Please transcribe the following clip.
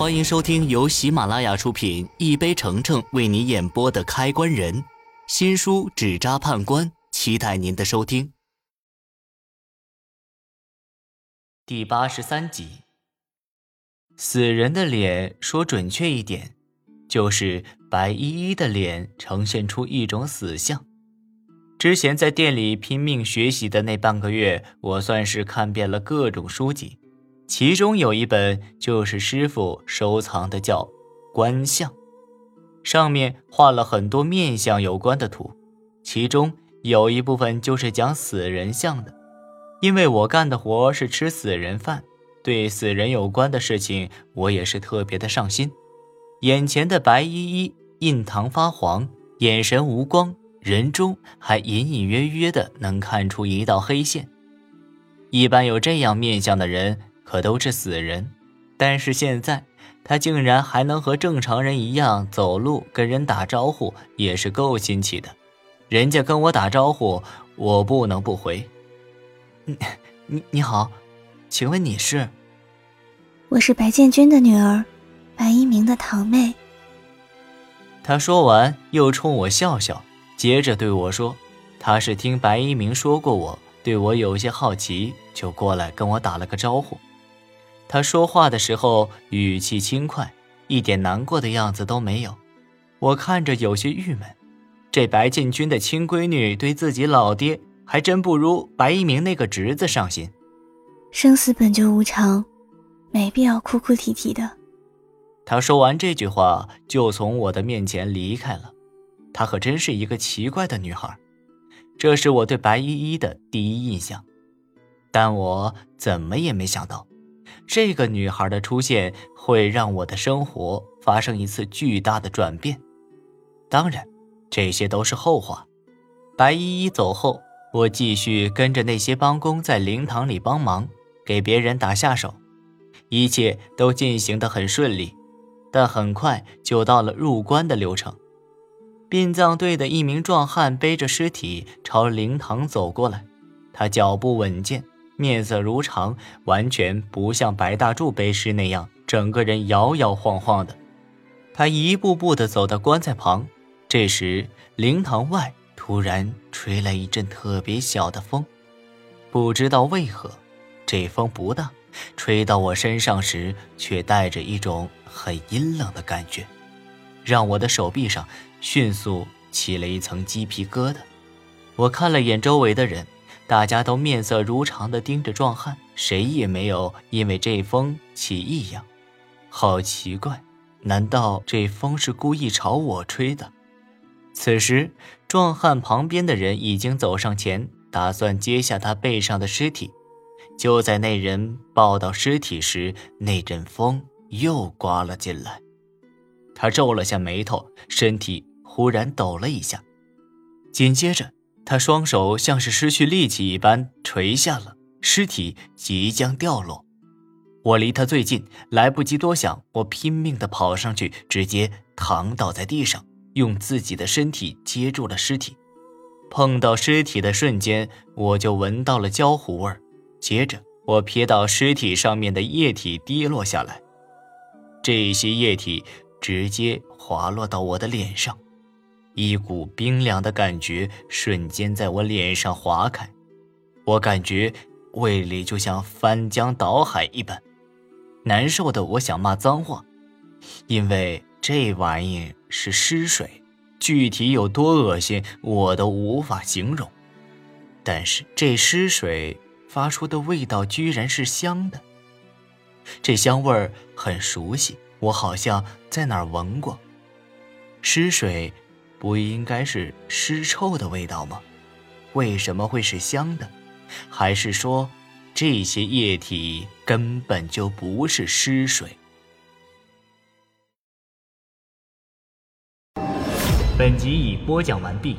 欢迎收听由喜马拉雅出品、一杯橙橙为你演播的《开关人》新书《纸扎判官》，期待您的收听。第八十三集，死人的脸，说准确一点，就是白依依的脸呈现出一种死相。之前在店里拼命学习的那半个月，我算是看遍了各种书籍。其中有一本就是师傅收藏的，叫《观相》，上面画了很多面相有关的图，其中有一部分就是讲死人像的。因为我干的活是吃死人饭，对死人有关的事情我也是特别的上心。眼前的白依依印堂发黄，眼神无光，人中还隐隐约约的能看出一道黑线。一般有这样面相的人。可都是死人，但是现在他竟然还能和正常人一样走路、跟人打招呼，也是够新奇的。人家跟我打招呼，我不能不回。你、你、你好，请问你是？我是白建军的女儿，白一鸣的堂妹。他说完，又冲我笑笑，接着对我说：“他是听白一鸣说过我，对我有些好奇，就过来跟我打了个招呼。”他说话的时候语气轻快，一点难过的样子都没有。我看着有些郁闷，这白建军的亲闺女对自己老爹还真不如白一鸣那个侄子上心。生死本就无常，没必要哭哭啼啼的。他说完这句话，就从我的面前离开了。她可真是一个奇怪的女孩，这是我对白依依的第一印象。但我怎么也没想到。这个女孩的出现会让我的生活发生一次巨大的转变，当然，这些都是后话。白依依走后，我继续跟着那些帮工在灵堂里帮忙，给别人打下手，一切都进行得很顺利。但很快就到了入关的流程，殡葬队的一名壮汉背着尸体朝灵堂走过来，他脚步稳健。面色如常，完全不像白大柱背尸那样，整个人摇摇晃晃的。他一步步地走到棺材旁，这时灵堂外突然吹来一阵特别小的风，不知道为何，这风不大，吹到我身上时却带着一种很阴冷的感觉，让我的手臂上迅速起了一层鸡皮疙瘩。我看了眼周围的人。大家都面色如常地盯着壮汉，谁也没有因为这风起异样。好奇怪，难道这风是故意朝我吹的？此时，壮汉旁边的人已经走上前，打算接下他背上的尸体。就在那人抱到尸体时，那阵风又刮了进来。他皱了下眉头，身体忽然抖了一下，紧接着。他双手像是失去力气一般垂下了，尸体即将掉落。我离他最近，来不及多想，我拼命地跑上去，直接躺倒在地上，用自己的身体接住了尸体。碰到尸体的瞬间，我就闻到了焦糊味。接着，我瞥到尸体上面的液体滴落下来，这些液体直接滑落到我的脸上。一股冰凉的感觉瞬间在我脸上划开，我感觉胃里就像翻江倒海一般，难受的我想骂脏话，因为这玩意是尸水，具体有多恶心我都无法形容。但是这尸水发出的味道居然是香的，这香味很熟悉，我好像在哪儿闻过。尸水。不应该是尸臭的味道吗？为什么会是香的？还是说，这些液体根本就不是尸水？本集已播讲完毕。